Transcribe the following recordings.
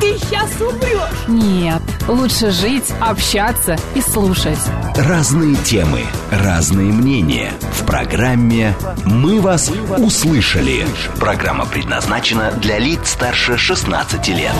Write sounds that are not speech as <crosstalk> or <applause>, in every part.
ты сейчас умрешь. Нет, лучше жить, общаться и слушать. Разные темы, разные мнения. В программе «Мы вас услышали». Программа предназначена для лиц старше 16 лет.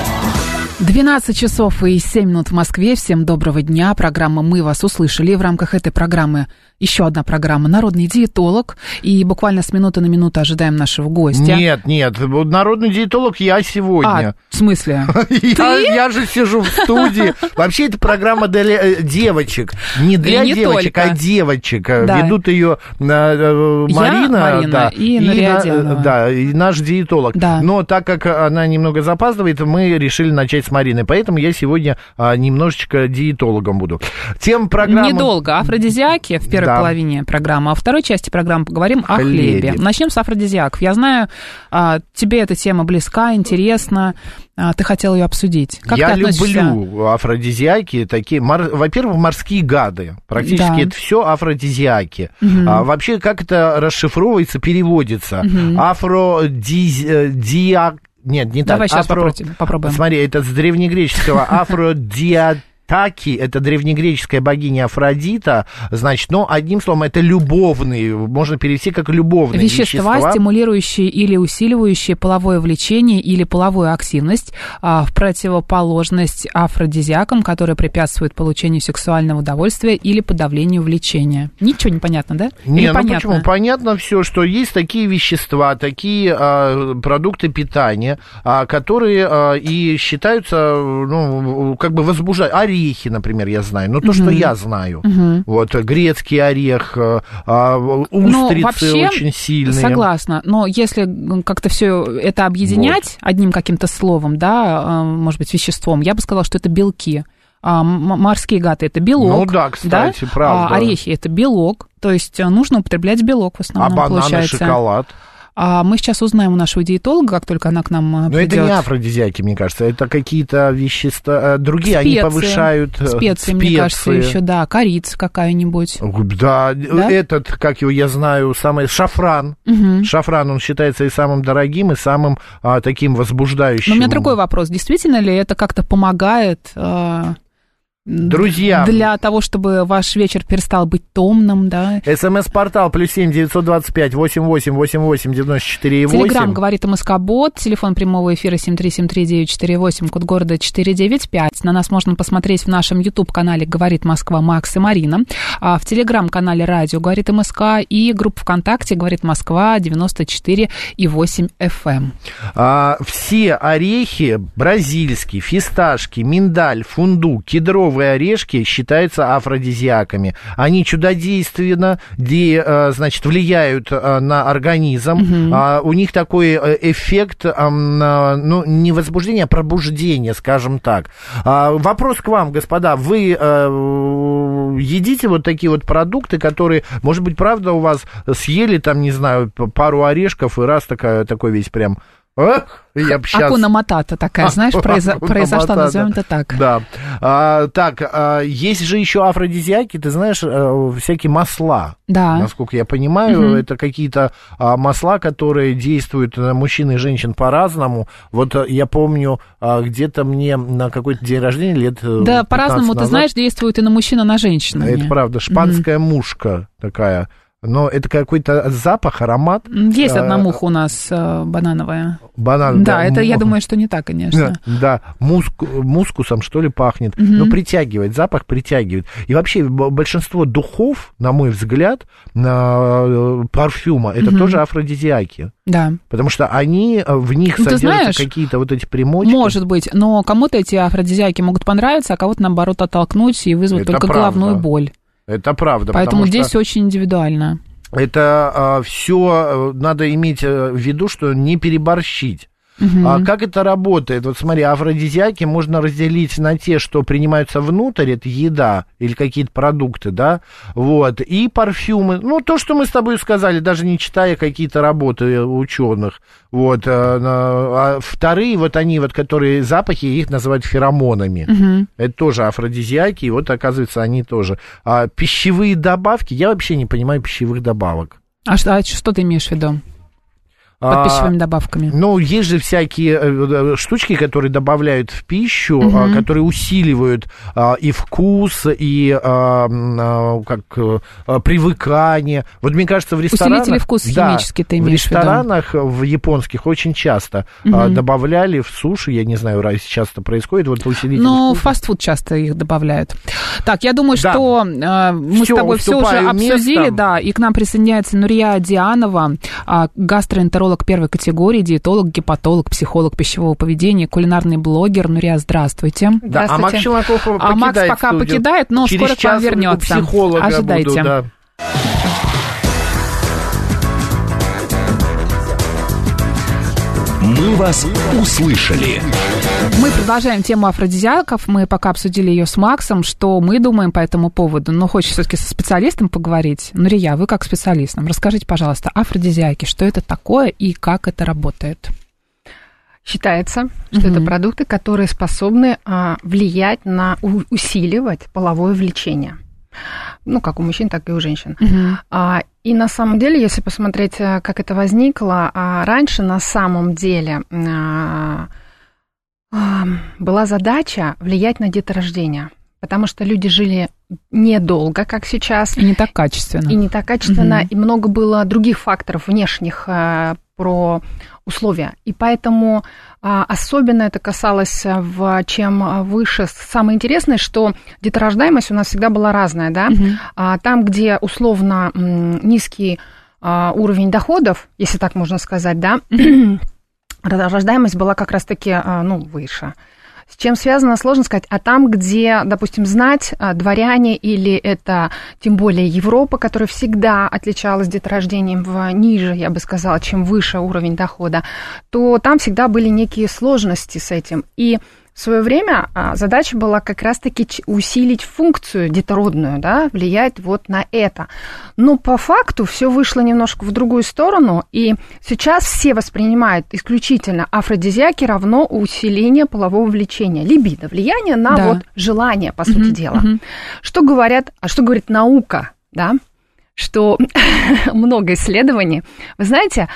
12 часов и 7 минут в Москве. Всем доброго дня. Программа «Мы вас услышали». В рамках этой программы еще одна программа «Народный диетолог». И буквально с минуты на минуту ожидаем нашего гостя. Нет, нет, народный диетолог я сегодня. А, в смысле? <laughs> Я, я же сижу в студии. Вообще, это программа для э, девочек. Не для не девочек, только. а девочек. Да. Ведут ее э, Я, Марина, Марина, да, и на- Нариадянова. да, и наш диетолог. Да. Но так как она немного запаздывает, мы решили начать с Марины. Поэтому я сегодня а, немножечко диетологом буду. Тем программы... Недолго. Афродизиаки в первой Да. половине программы, а в второй части программы поговорим о Хлебе. хлебе. Начнем с афродизиаков. Я знаю, а, тебе эта тема близка, интересна, а, ты хотел ее обсудить. Как я люблю афродизиаки, такие, мор- во-первых, морские гады. Практически Да. это все афродизиаки. А вообще, как это расшифровывается, переводится? Афродизиак... Нет, не Давай так. сейчас попробуем- попробуем. Смотри, это с древнегреческого <laughs> афродиатаки, это древнегреческая богиня Афродита, значит, но одним словом, это любовные, можно перевести как любовные Вещества, вещества. стимулирующие или усиливающие половое влечение или половую активность, а, в противоположность афродизиакам, которые препятствуют получению сексуального удовольствия или подавлению влечения. Ничего не понятно, да? Не, или ну понятно? почему? Понятно все, что есть такие вещества, такие а, продукты питания, а, которые а, и считаются, ну, как бы возбуждать. Орехи, например, я знаю. Ну, то, что я знаю. Вот, грецкий орех, а, а, Ну, устрицы вообще, очень сильные. Согласна. Но если как-то все это объединять одним каким-то словом, да, э, может быть, веществом, я бы сказала, что это белки. А, морские гаты это белок. Ну да, кстати, да? правда. А орехи это белок. То есть э, нужно употреблять белок в А основном, бананы, получается. шоколад. А мы сейчас узнаем у нашего диетолога, как только она к нам э, Но придет. это не афродизиаки, мне кажется, это какие-то вещества, э, другие, они Специи. повышают... э, Специи, мне кажется, специи. еще, да, корица какая-нибудь. Да, Да? этот, как его я знаю, самый шафран. Шафран, он считается и самым дорогим, и самым а, таким возбуждающим. Но у меня другой вопрос. Действительно ли это как-то помогает э, Друзья. для того, чтобы ваш вечер перестал быть томным, да? СМС-портал плюс семь девятьсот двадцать пять восемь восемь восемь восемь девяносто четыре и Телеграмм восемь. говорит МСК-бот, телефон прямого эфира 7373948, код города 495. На нас можно посмотреть в нашем YouTube-канале «Говорит Москва» Макс и Марина, а в Телеграм-канале «Радио говорит МСК» и группа ВКонтакте «Говорит Москва» 94 и 8 FM. А, все орехи бразильские, фисташки, миндаль, фундук, кедровые орешки считаются афродизиаками. Они чудодейственно, де, э, значит, влияют э, на организм. А, у них такой э, эффект, ну, не возбуждения, а пробуждения, скажем так. А, вопрос к вам, господа. Вы едите вот такие вот продукты, которые, может быть, правда у вас съели там, не знаю, пару орешков и раз такая, такой весь прям... Эх, я б щас- Акуна Матата такая, знаешь, произо- Акуна произошла, Матата. назовем это так. Да. А, так, а, есть же еще афродизиаки, ты знаешь, э, всякие масла. Да. Насколько я понимаю, это какие-то а, масла, которые действуют на мужчин и женщин по-разному. Вот э, я помню, а, где-то мне на какой-то день рождения лет э, Да, 15 по-разному, ты назад, знаешь, действует и на мужчин, и на женщин. Это правда, шпанская мушка такая. Но это какой-то запах, аромат. Есть А, одна муха у нас э, банановая. Банан. Да, это, я думаю, что не так, конечно. Да, <laughs> да, муску- мускусом, что ли, пахнет. Ну, притягивает, запах притягивает. И вообще большинство духов, на мой взгляд, на, э, парфюма, это тоже афродизиаки. Да. Потому что они, э, в них Ну, содержатся какие-то вот эти примочки. Может быть, но кому-то эти афродизиаки могут понравиться, а кого-то, наоборот, оттолкнуть и вызвать Это только правда. головную боль. Это правда. Поэтому здесь что очень индивидуально. это все надо иметь э, в виду, что не переборщить. А как это работает? Вот смотри, афродизиаки можно разделить на те, что принимаются внутрь, это еда или какие-то продукты, да, вот, и парфюмы, ну, то, что мы с тобой сказали, даже не читая какие-то работы ученых, вот, а, на- а вторые, вот они, вот, которые запахи, их называют феромонами, Мгм. это тоже афродизиаки, и вот, оказывается, они тоже. А пищевые добавки, я вообще не понимаю пищевых добавок. А что, а что ты имеешь в виду под А, добавками? Ну, есть же всякие э, э, штучки, которые добавляют в пищу, Мгм. а, которые усиливают а, и вкус, и а, а, как э, а, привыкание. Вот мне кажется, в ресторанах... Усилители вкуса Да, химические ты в имеешь в виду? ресторанах в японских очень часто а, Мгм. добавляли в суши, я не знаю, раз сейчас это происходит, вот усилители Ну, фастфуд часто их добавляют. Так, я думаю, Да. что э, мы Всё, с тобой все уже обсудили, местом. да, и к нам присоединяется Нурия Дианова, а, гастроэнтеролог первой категории, диетолог, гепатолог, психолог пищевого поведения, кулинарный блогер. Нурия, здравствуйте. Да, а Макс Челноков А Макс покидает пока студию. покидает, но Через скоро к вам вернется. психолога Ожидайте. буду, да. «Мы вас услышали». Мы продолжаем тему афродизиаков. Мы пока обсудили ее с Максом, что мы думаем по этому поводу. Но хочется все-таки со специалистом поговорить. Нурия, вы как специалист нам расскажите, пожалуйста, афродизиаки, что это такое и как это работает? Считается, что Мгм. это продукты, которые способны а, влиять на у- усиливать половое влечение. Ну, как у мужчин, так и у женщин. А, и на самом деле, если посмотреть, а, как это возникло, а, раньше на самом деле а, была задача влиять на деторождение. Потому что люди жили недолго, как сейчас, И не так качественно. и не так качественно, Мгм. и много было других факторов внешних э, про условия. И поэтому а, особенно это касалось, э, в чем э, выше. Самое интересное, что деторождаемость у нас всегда была разная, да? А, там, где условно низкий а, уровень доходов, если так можно сказать, да, рождаемость была как раз-таки, а, ну, выше. С чем связано, сложно сказать. А там, где, допустим, знать а, дворяне или это тем более Европа, которая всегда отличалась деторождением в ниже, я бы сказала, чем выше уровень дохода, то там всегда были некие сложности с этим. И в свое время а, задача была как раз-таки усилить функцию детородную, да, влиять вот на это. Но по факту все вышло немножко в другую сторону, и сейчас все воспринимают исключительно афродизиаки равно усиление полового влечения, либидо, влияние на Да. вот желание, по сути Мгм, дела. мгм. Что говорят, а что говорит наука, да? Что <laughs> много исследований. Вы знаете,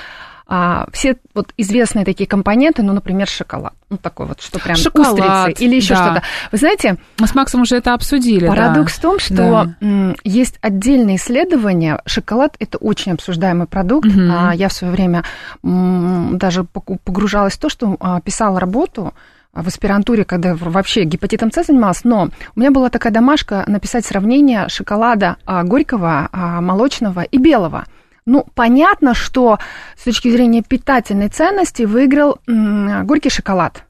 а, все вот известные такие компоненты, ну, например, шоколад, ну, такой вот, что прям Шоколад, устрицы или еще да. что-то. Вы знаете, Мы с Максом уже это обсудили. да. Парадокс в том, что Да. есть отдельные исследования. Шоколад это очень обсуждаемый продукт. Мгм. А, Я в свое время даже погружалась в то, что а, писала работу в аспирантуре, когда вообще гепатитом С занималась, но у меня была такая домашка написать сравнение шоколада а, горького, а, молочного и белого. Ну, понятно, что с точки зрения питательной ценности выиграл горький шоколад.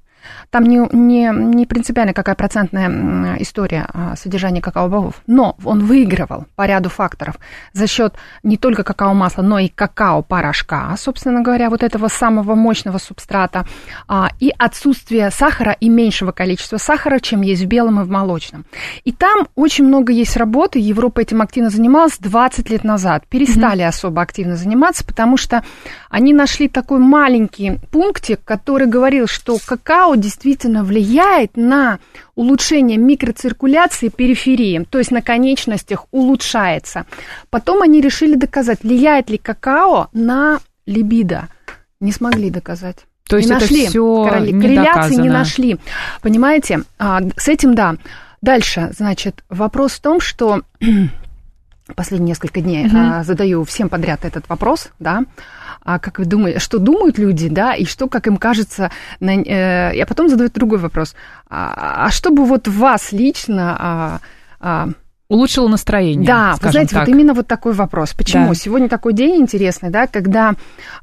Там не, не, не принципиально какая процентная история а, содержания какао-бобов, но он выигрывал по ряду факторов. За счет не только какао-масла, но и какао-порошка, собственно говоря, вот этого самого мощного субстрата, а, и отсутствие сахара и меньшего количества сахара, чем есть в белом и в молочном. И там очень много есть работы, Европа этим активно занималась 20 лет назад, перестали особо активно заниматься, потому что они нашли такой маленький пунктик, который говорил, что какао действительно влияет на улучшение микроциркуляции периферии, то есть на конечностях улучшается. Потом они решили доказать, влияет ли какао на либидо. Не смогли доказать. То есть не это нашли. не Корреляции не доказано. нашли. Понимаете? А, с этим да. Дальше, значит, вопрос в том, что <clears throat> последние несколько дней а, задаю всем подряд этот вопрос, да, а как вы думаете, что думают люди, да, и что, как им кажется, на, э, я потом задаю другой вопрос, а, а что бы вот вас лично а, а, Улучшило настроение. да, вы знаете, так. вот именно вот такой вопрос. Почему? Да. Сегодня такой день интересный, да, когда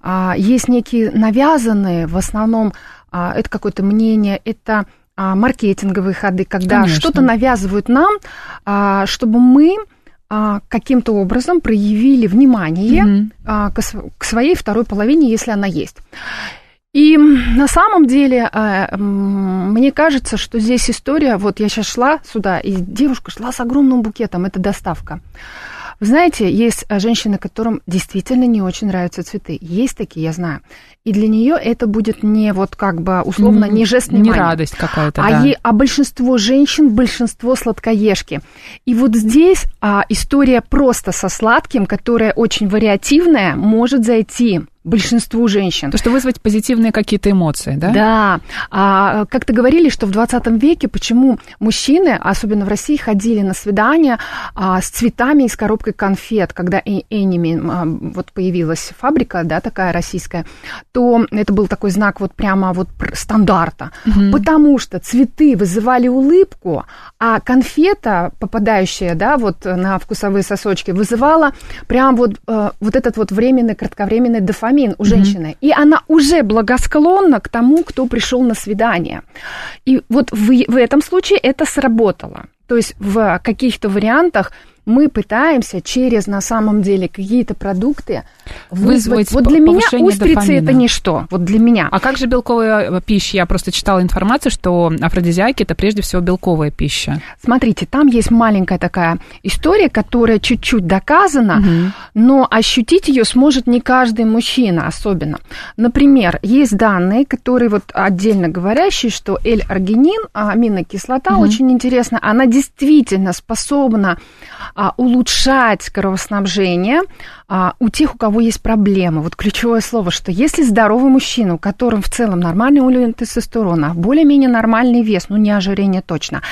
а, есть некие навязанные, в основном а, это какое-то мнение, это а, маркетинговые ходы, когда что-то навязывают нам, а, чтобы мы каким-то образом проявили внимание а, к, к своей второй половине, если она есть. И на самом деле, э, мне кажется, что здесь история, вот я сейчас шла сюда, и девушка шла с огромным букетом, это доставка. Вы знаете, есть э, женщины, которым действительно не очень нравятся цветы. Есть такие, я знаю. И для нее это будет не вот как бы условно не жест внимания. Не радость какая-то, а, да. е, а большинство женщин, большинство сладкоежки. И вот здесь а, история просто со сладким, которая очень вариативная, может зайти большинству женщин. То, что вызвать позитивные какие-то эмоции, да? Да. А, как-то говорили, что в 20 веке почему мужчины, особенно в России, ходили на свидания а, с цветами и с коробкой конфет, когда Эними, а, вот появилась фабрика, да, такая российская, то это был такой знак вот прямо вот стандарта. Угу. Потому что цветы вызывали улыбку, а конфета, попадающая, да, вот на вкусовые сосочки, вызывала прям вот, э, вот этот вот временный, кратковременный дофамин дофамин у женщины, mm-hmm. и она уже благосклонна к тому, кто пришел на свидание. И вот в, в этом случае это сработало. То есть в каких-то вариантах мы пытаемся через, на самом деле, какие-то продукты вызвать... вызвать вот для меня устрицы дофамина. это ничто, вот для меня. А как же белковая пища? Я просто читала информацию, что афродизиаки это прежде всего белковая пища. Смотрите, там есть маленькая такая история, которая чуть-чуть доказана, угу. но ощутить ее сможет не каждый мужчина особенно. Например, есть данные, которые вот отдельно говорящие, что L-аргинин, аминокислота, угу. очень интересно, она действительно способна а, улучшать кровоснабжение а, у тех, у кого есть проблемы. Вот ключевое слово, что если здоровый мужчина, у которого в целом нормальный уровень тестостерона, более-менее нормальный вес, ну не ожирение точно,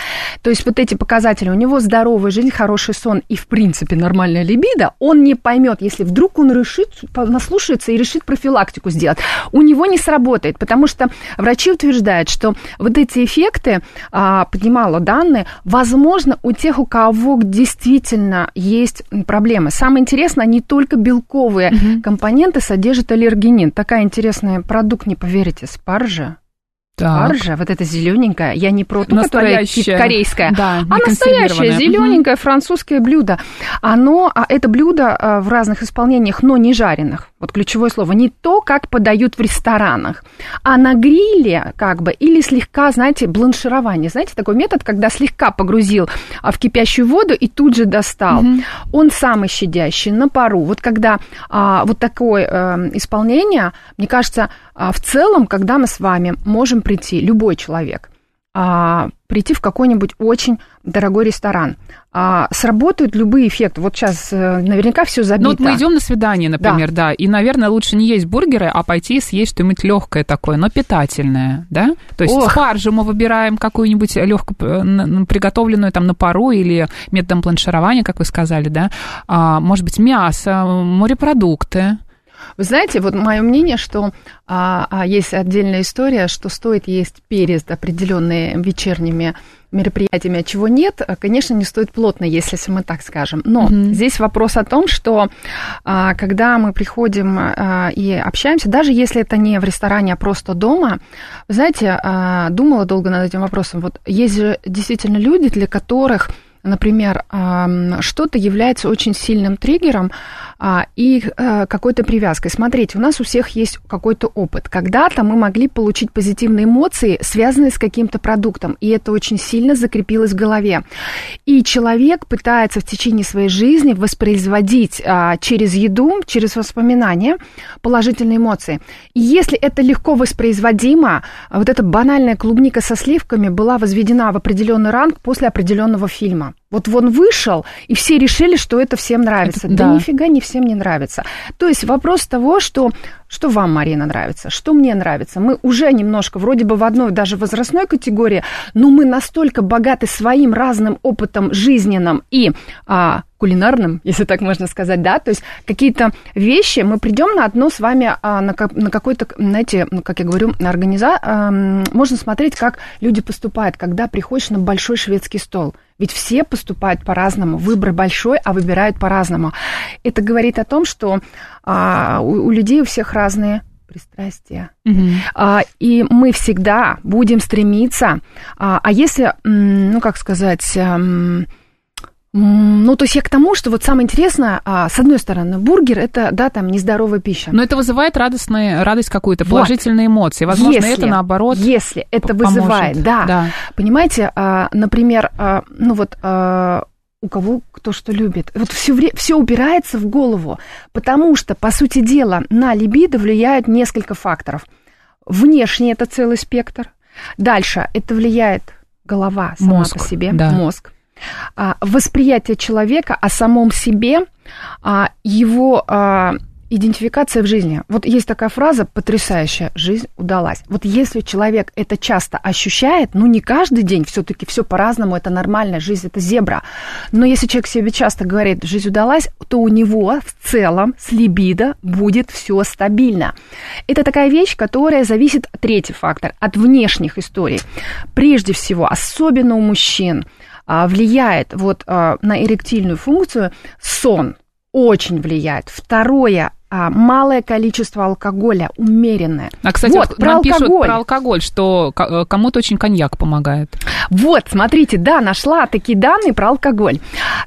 то есть вот эти показатели, у него здоровая жизнь, хороший сон и в принципе нормальная либидо, он не поймет, если вдруг он решит, наслушается и решит профилактику сделать. У него не сработает, потому что врачи утверждают, что вот эти эффекты, а, поднимала данные, возможно, у тех, у кого действительно есть проблемы. Самое интересное, не только только белковые угу. компоненты содержит аллергенин. Такая интересная продукт, не поверите, спаржа. Так. Спаржа, вот эта зелененькая, я не про ту, которая корейская, да, а настоящее зелененькое французское блюдо. Оно, а это блюдо а, в разных исполнениях, но не жареных вот ключевое слово, не то, как подают в ресторанах, а на гриле как бы, или слегка, знаете, бланширование. Знаете, такой метод, когда слегка погрузил а, в кипящую воду и тут же достал. Mm-hmm. Он самый щадящий, на пару. Вот когда а, вот такое а, исполнение, мне кажется, а, в целом, когда мы с вами можем прийти, любой человек, а, прийти в какой-нибудь очень дорогой ресторан. А, сработают любые эффекты. Вот сейчас э, наверняка все забито. Ну вот мы идем на свидание, например, да. да, и, наверное, лучше не есть бургеры, а пойти съесть что-нибудь легкое такое, но питательное, да? То есть Ох. спаржу мы выбираем какую-нибудь легко приготовленную там на пару или методом планширования, как вы сказали, да? А, может быть, мясо, морепродукты. Вы знаете, вот мое мнение, что а, а, есть отдельная история, что стоит есть перед определенными вечерними мероприятиями, а чего нет, а, конечно, не стоит плотно если мы так скажем. Но mm-hmm. здесь вопрос о том, что а, когда мы приходим а, и общаемся, даже если это не в ресторане, а просто дома, вы знаете, а, думала долго над этим вопросом. Вот есть же действительно люди, для которых например, что-то является очень сильным триггером а, и э, какой-то привязкой. Смотрите, у нас у всех есть какой-то опыт. Когда-то мы могли получить позитивные эмоции, связанные с каким-то продуктом, и это очень сильно закрепилось в голове. И человек пытается в течение своей жизни воспроизводить а, через еду, через воспоминания положительные эмоции. И если это легко воспроизводимо, вот эта банальная клубника со сливками была возведена в определенный ранг после определенного фильма. Вот он вышел, и все решили, что это всем нравится. Это, да. да нифига не всем не нравится. То есть вопрос того, что, что вам, Марина, нравится, что мне нравится. Мы уже немножко вроде бы в одной даже возрастной категории, но мы настолько богаты своим разным опытом жизненным и а, кулинарным, если так можно сказать, да, то есть какие-то вещи, мы придем на одно с вами, а, на, на какой-то, знаете, ну, как я говорю, на организа, а, можно смотреть, как люди поступают, когда приходишь на большой шведский стол. Ведь все поступают по-разному, выбор большой, а выбирают по-разному. Это говорит о том, что а, у, у людей у всех разные пристрастия. Угу. А, и мы всегда будем стремиться, а, а если, ну как сказать, М, Ну, то есть я к тому, что вот самое интересное, а, с одной стороны, бургер это, да, там нездоровая пища. Но это вызывает радостные, радость какую-то, Вот. положительные эмоции. Возможно, Если- это наоборот. Если это поможет. вызывает, да. Да. Понимаете, а, например, а, ну вот у кого кто что любит. Вот все, все упирается в голову, потому что, по сути дела, на либидо влияет несколько факторов. Внешне это целый спектр. Дальше это влияет голова сама Мозг, по себе, да. мозг. А, восприятие человека о самом себе, а, его а, идентификация в жизни. Вот есть такая фраза потрясающая: жизнь удалась. Вот если человек это часто ощущает, ну не каждый день, все-таки все по-разному, это нормально, жизнь это зебра. Но если человек себе часто говорит, жизнь удалась, то у него в целом с либидо будет все стабильно. Это такая вещь, которая зависит, третий фактор, от внешних историй. Прежде всего, особенно у мужчин, влияет вот а, на эректильную функцию сон очень влияет. Второе, а, малое количество алкоголя, умеренное. А, кстати, вот, про нам пишут алкоголь. про алкоголь, что э, кому-то очень коньяк помогает. Вот, смотрите, да, нашла такие данные про алкоголь.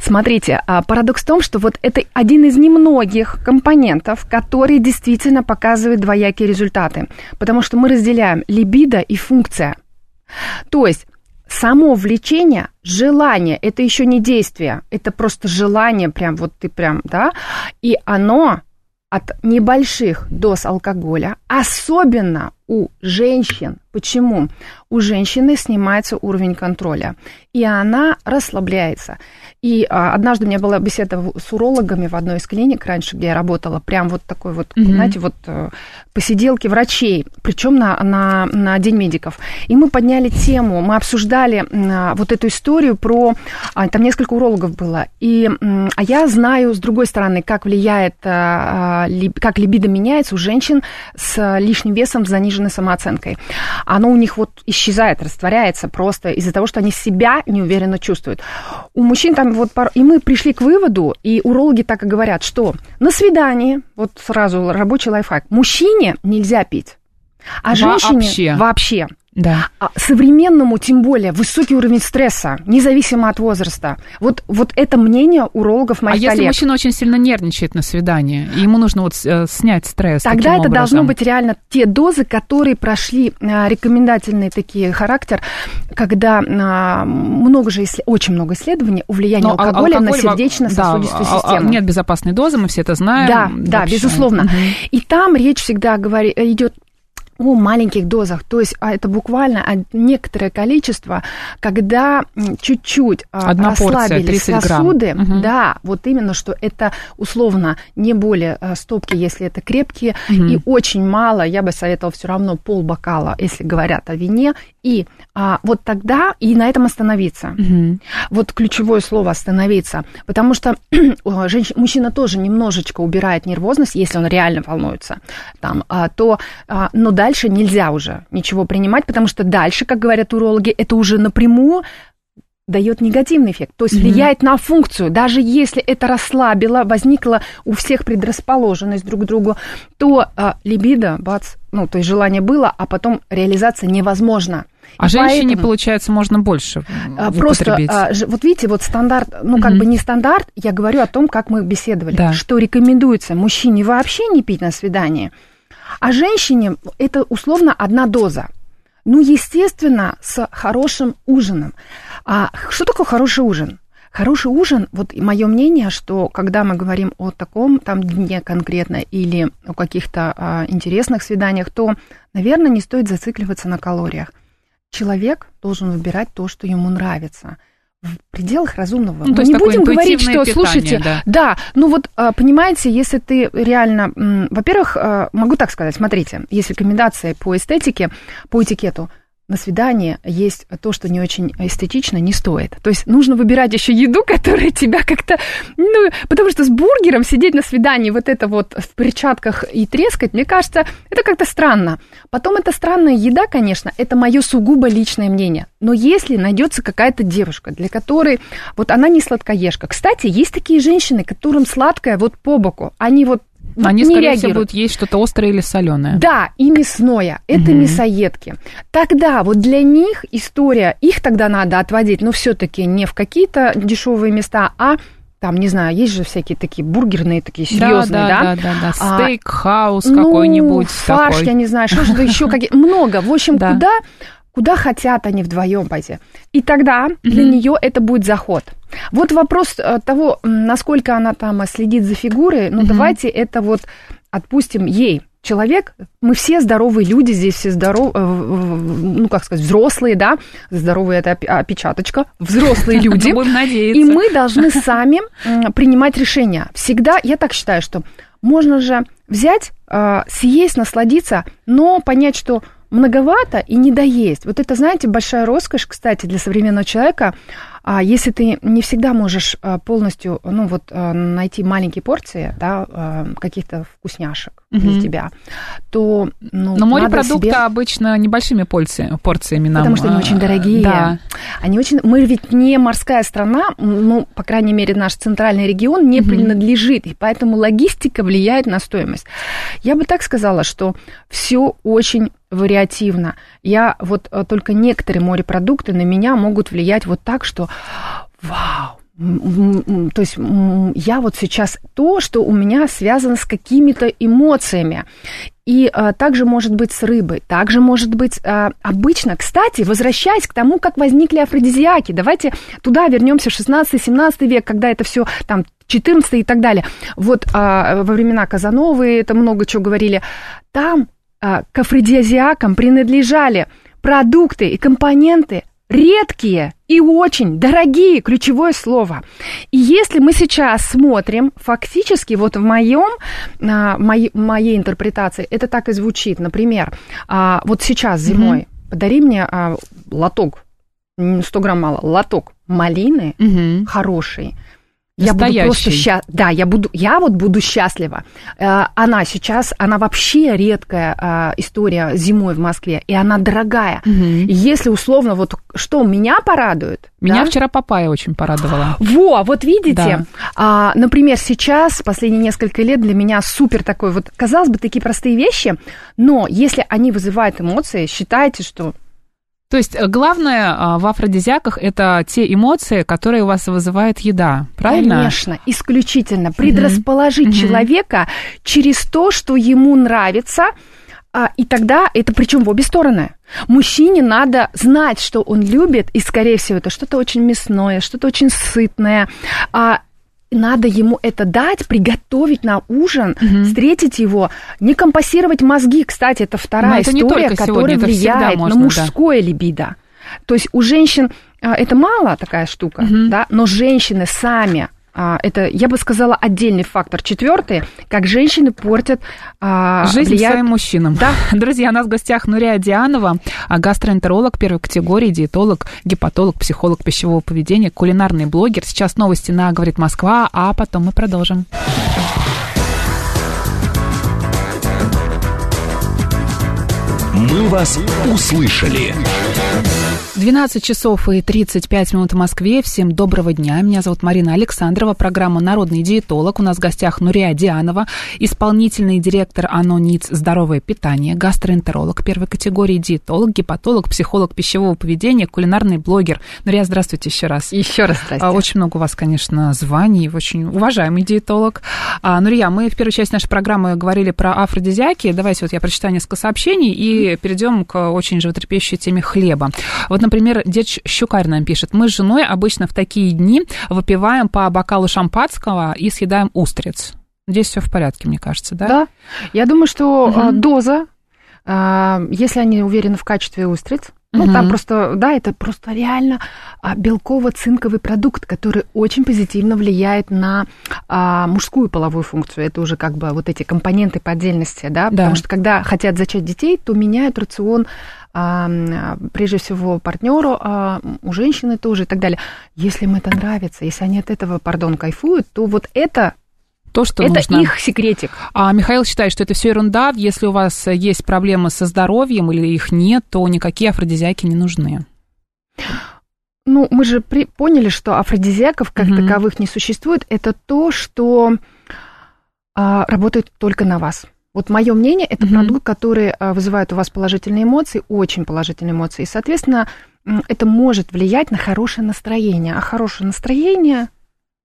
Смотрите, а, парадокс в том, что вот это один из немногих компонентов, который действительно показывает двоякие результаты. Потому что мы разделяем либидо и функция. То есть само влечение, желание, это еще не действие, это просто желание, прям вот ты прям, да, и оно от небольших доз алкоголя, особенно у женщин. Почему? У женщины снимается уровень контроля, и она расслабляется. И а, однажды у меня была беседа с урологами в одной из клиник раньше, где я работала, прям вот такой вот, Мгм. знаете, вот э, посиделки врачей, причем на, на, на День медиков. И мы подняли тему, мы обсуждали а, вот эту историю про, а, там несколько урологов было, и, а я знаю, с другой стороны, как влияет, а, а, ли- как либидо меняется у женщин с лишним весом, с заниженной самооценкой. Оно у них вот исчезает, растворяется просто из-за того, что они себя неуверенно чувствуют. У мужчин там вот, пар- и мы пришли к выводу, и урологи так и говорят, что на свидании, вот сразу рабочий лайфхак, мужчине нельзя пить, а женщине Вообще. вообще. Да. А современному, тем более, высокий уровень стресса, независимо от возраста. Вот, вот это мнение урологов А моих если коллег. мужчина очень сильно нервничает на свидании, и ему нужно вот э, снять стресс Тогда это образом? должно быть реально те дозы, которые прошли а, рекомендательный такие характер, когда а, много же, очень много исследований о влиянии Но ал- алкоголя на алкоголь во- сердечно-сосудистую да, а- а- систему. Нет безопасной дозы, мы все это знаем. Да, да, Вообще. безусловно. Мгм. И там речь всегда говори, идет о маленьких дозах, то есть а, это буквально некоторое количество, когда чуть-чуть а, Одна порция, расслабились 30 грамм. сосуды, Мгм. да, вот именно, что это условно не более а, стопки, если это крепкие, Мгм. и очень мало, я бы советовала все равно полбокала, если говорят о вине, и а, вот тогда и на этом остановиться. Мгм. Вот ключевое слово остановиться, потому что <clears throat> женщина, мужчина тоже немножечко убирает нервозность, если он реально волнуется, там, а, то, а, но дальше нельзя уже ничего принимать, потому что дальше, как говорят урологи, это уже напрямую дает негативный эффект, то есть Мгм. влияет на функцию. Даже если это расслабило, возникла у всех предрасположенность друг к другу, то а, либидо, бац, ну, то есть желание было, а потом реализация невозможна. А И женщине, поэтому- получается, можно больше а, Просто, а, вот видите, вот стандарт, ну, как Мгм. бы не стандарт, я говорю о том, как мы беседовали, Да. что рекомендуется мужчине вообще не пить на свидании, а женщине это условно одна доза. Ну, естественно, с хорошим ужином. А что такое хороший ужин? Хороший ужин, вот мое мнение, что когда мы говорим о таком там дне конкретно или о каких-то а, интересных свиданиях, то, наверное, не стоит зацикливаться на калориях. Человек должен выбирать то, что ему нравится в пределах разумного. Ну, Мы не будем говорить, что, питание, слушайте, да. да, ну вот, а, понимаете, если ты реально, во-первых, а, могу так сказать, смотрите, есть рекомендации по эстетике, по этикету, на свидание есть то, что не очень эстетично, не стоит. То есть нужно выбирать еще еду, <laughs> которая тебя как-то... Ну, потому что с бургером сидеть на свидании вот это вот в перчатках и трескать, мне кажется, это как-то странно. Потом это странная еда, конечно, это мое сугубо личное мнение. Но если найдется какая-то девушка, для которой вот она не сладкоежка. Кстати, есть такие женщины, которым сладкое вот по боку. Они вот Они, не скорее всего, будут есть что-то острое или соленое. Да, и мясное. Это Мгм. мясоедки. Тогда вот для них история, их тогда надо отводить, но все-таки не в какие-то дешевые места, а там, не знаю, есть же всякие такие бургерные, такие серьезные, да? да, да, да, да. А, Стейк-хаус Ну, какой-нибудь фарш, такой. я не знаю, что же еще какие много. В общем, <laughs> Да. куда, куда хотят они вдвоем пойти. И тогда для Мгм. нее это будет заход. Вот вопрос э, того, насколько она там э, следит за фигурой, ну Мгм. давайте это вот отпустим ей. Человек, мы все здоровые люди, здесь все здоровые, ну, как сказать, взрослые, да, здоровые это опечаточка, взрослые <laughs> люди. Будем надеяться. И мы должны сами принимать решения. Всегда, я так считаю, что можно же взять, э, съесть, насладиться, но понять, что многовато и не доесть. Вот это, знаете, большая роскошь, кстати, для современного человека. А если ты не всегда можешь а, полностью, ну вот, а, найти маленькие порции, да, каких-то вкусняшек для Мгм. тебя, то, ну, Но морепродукты себе- обычно небольшими порци- порциями нам. Потому что они а, очень дорогие. Да. Они очень... Мы ведь не морская страна, ну, по крайней мере, наш центральный регион не Мгм. принадлежит, и поэтому логистика влияет на стоимость. Я бы так сказала, что все очень вариативно. Я вот э, только некоторые морепродукты на меня могут влиять вот так, что вау, То есть я вот сейчас то, что у меня связано с какими-то эмоциями. И а, также может быть с рыбой, также может быть а, обычно, кстати, возвращаясь к тому, как возникли афродизиаки, давайте туда вернемся в 16-17 век, когда это все там 14 и так далее. Вот а, во времена Казановы это много чего говорили. Там а, к афродизиакам принадлежали продукты и компоненты редкие и очень дорогие, ключевое слово. И если мы сейчас смотрим, фактически вот в моем, а, моей, моей интерпретации это так и звучит. Например, а, вот сейчас зимой подари мне а, лоток, м, 100 грамм мало, лоток малины Мгм. хороший. Я буду просто счастлива. Да, я буду, я вот буду счастлива. Э, Она сейчас, она вообще редкая а, история зимой в Москве, и она дорогая. И Если условно, вот что меня порадует, Меня да? вчера папайя очень порадовала. Во, вот видите, Да. а, например, сейчас, последние несколько лет для меня супер такой, вот, казалось бы, такие простые вещи, но если они вызывают эмоции, считайте, что То есть э, главное а, в афродизиаках это те эмоции, которые у вас вызывает еда, правильно? Конечно, исключительно предрасположить Мгм. человека через то, что ему нравится, а, и тогда это причем в обе стороны. Мужчине надо знать, что он любит, и, скорее всего, это что-то очень мясное, что-то очень сытное. А, надо ему это дать, приготовить на ужин, Мгм. встретить его, не компасировать мозги. Кстати, это Но вторая это история, сегодня, которая всегда влияет можно, на да. мужское либидо. То есть у женщин а, это мало такая штука, Мгм. да, но женщины сами это, я бы сказала, отдельный фактор. Четвертый, как женщины портят, а, Жизнь влияют- своим мужчинам. Да. <laughs> Друзья, у нас в гостях Нурия Дианова, а, гастроэнтеролог первой категории, диетолог, гепатолог, психолог пищевого поведения, кулинарный блогер. Сейчас новости на «Говорит Москва», а потом мы продолжим. «Мы вас услышали». 12 часов и 35 минут в Москве. Всем доброго дня. Меня зовут Марина Александрова. Программа «Народный диетолог». У нас в гостях Нурия Дианова, исполнительный директор АНО НИЦ «Здоровое питание», гастроэнтеролог первой категории, диетолог, гепатолог, психолог пищевого поведения, кулинарный блогер. Нурия, здравствуйте еще раз. Еще раз здрасте. А, Очень много у вас, конечно, званий, очень уважаемый диетолог. А, Нурия, мы в первой части нашей программы говорили про афродизиаки. Давайте вот я прочитаю несколько сообщений и перейдем к очень животрепещущей теме хлеба. Вот, например, дед Щукарь нам пишет. Мы с женой обычно в такие дни выпиваем по бокалу шампанского и съедаем устриц. Здесь все в порядке, мне кажется, да? Да. Я думаю, что а, доза, а, если они уверены в качестве устриц, ну, Мгм. там просто, да, это просто реально а, белково-цинковый продукт, который очень позитивно влияет на а, мужскую половую функцию. Это уже как бы вот эти компоненты по отдельности, да, Да. потому что когда хотят зачать детей, то меняют рацион прежде всего партнеру, а, у женщины тоже и так далее. Если им это нравится, если они от этого, пардон, кайфуют, то вот это, То, что это нужно. их секретик. А Михаил считает, что это все ерунда. Если у вас есть проблемы со здоровьем или их нет, то никакие афродизиаки не нужны. Ну, мы же при- поняли, что афродизиаков как Мгм. таковых не существует. Это то, что а, работает только на вас. Вот мое мнение, это Мгм. продукт, который а, вызывает у вас положительные эмоции, очень положительные эмоции. И, соответственно, это может влиять на хорошее настроение. А хорошее настроение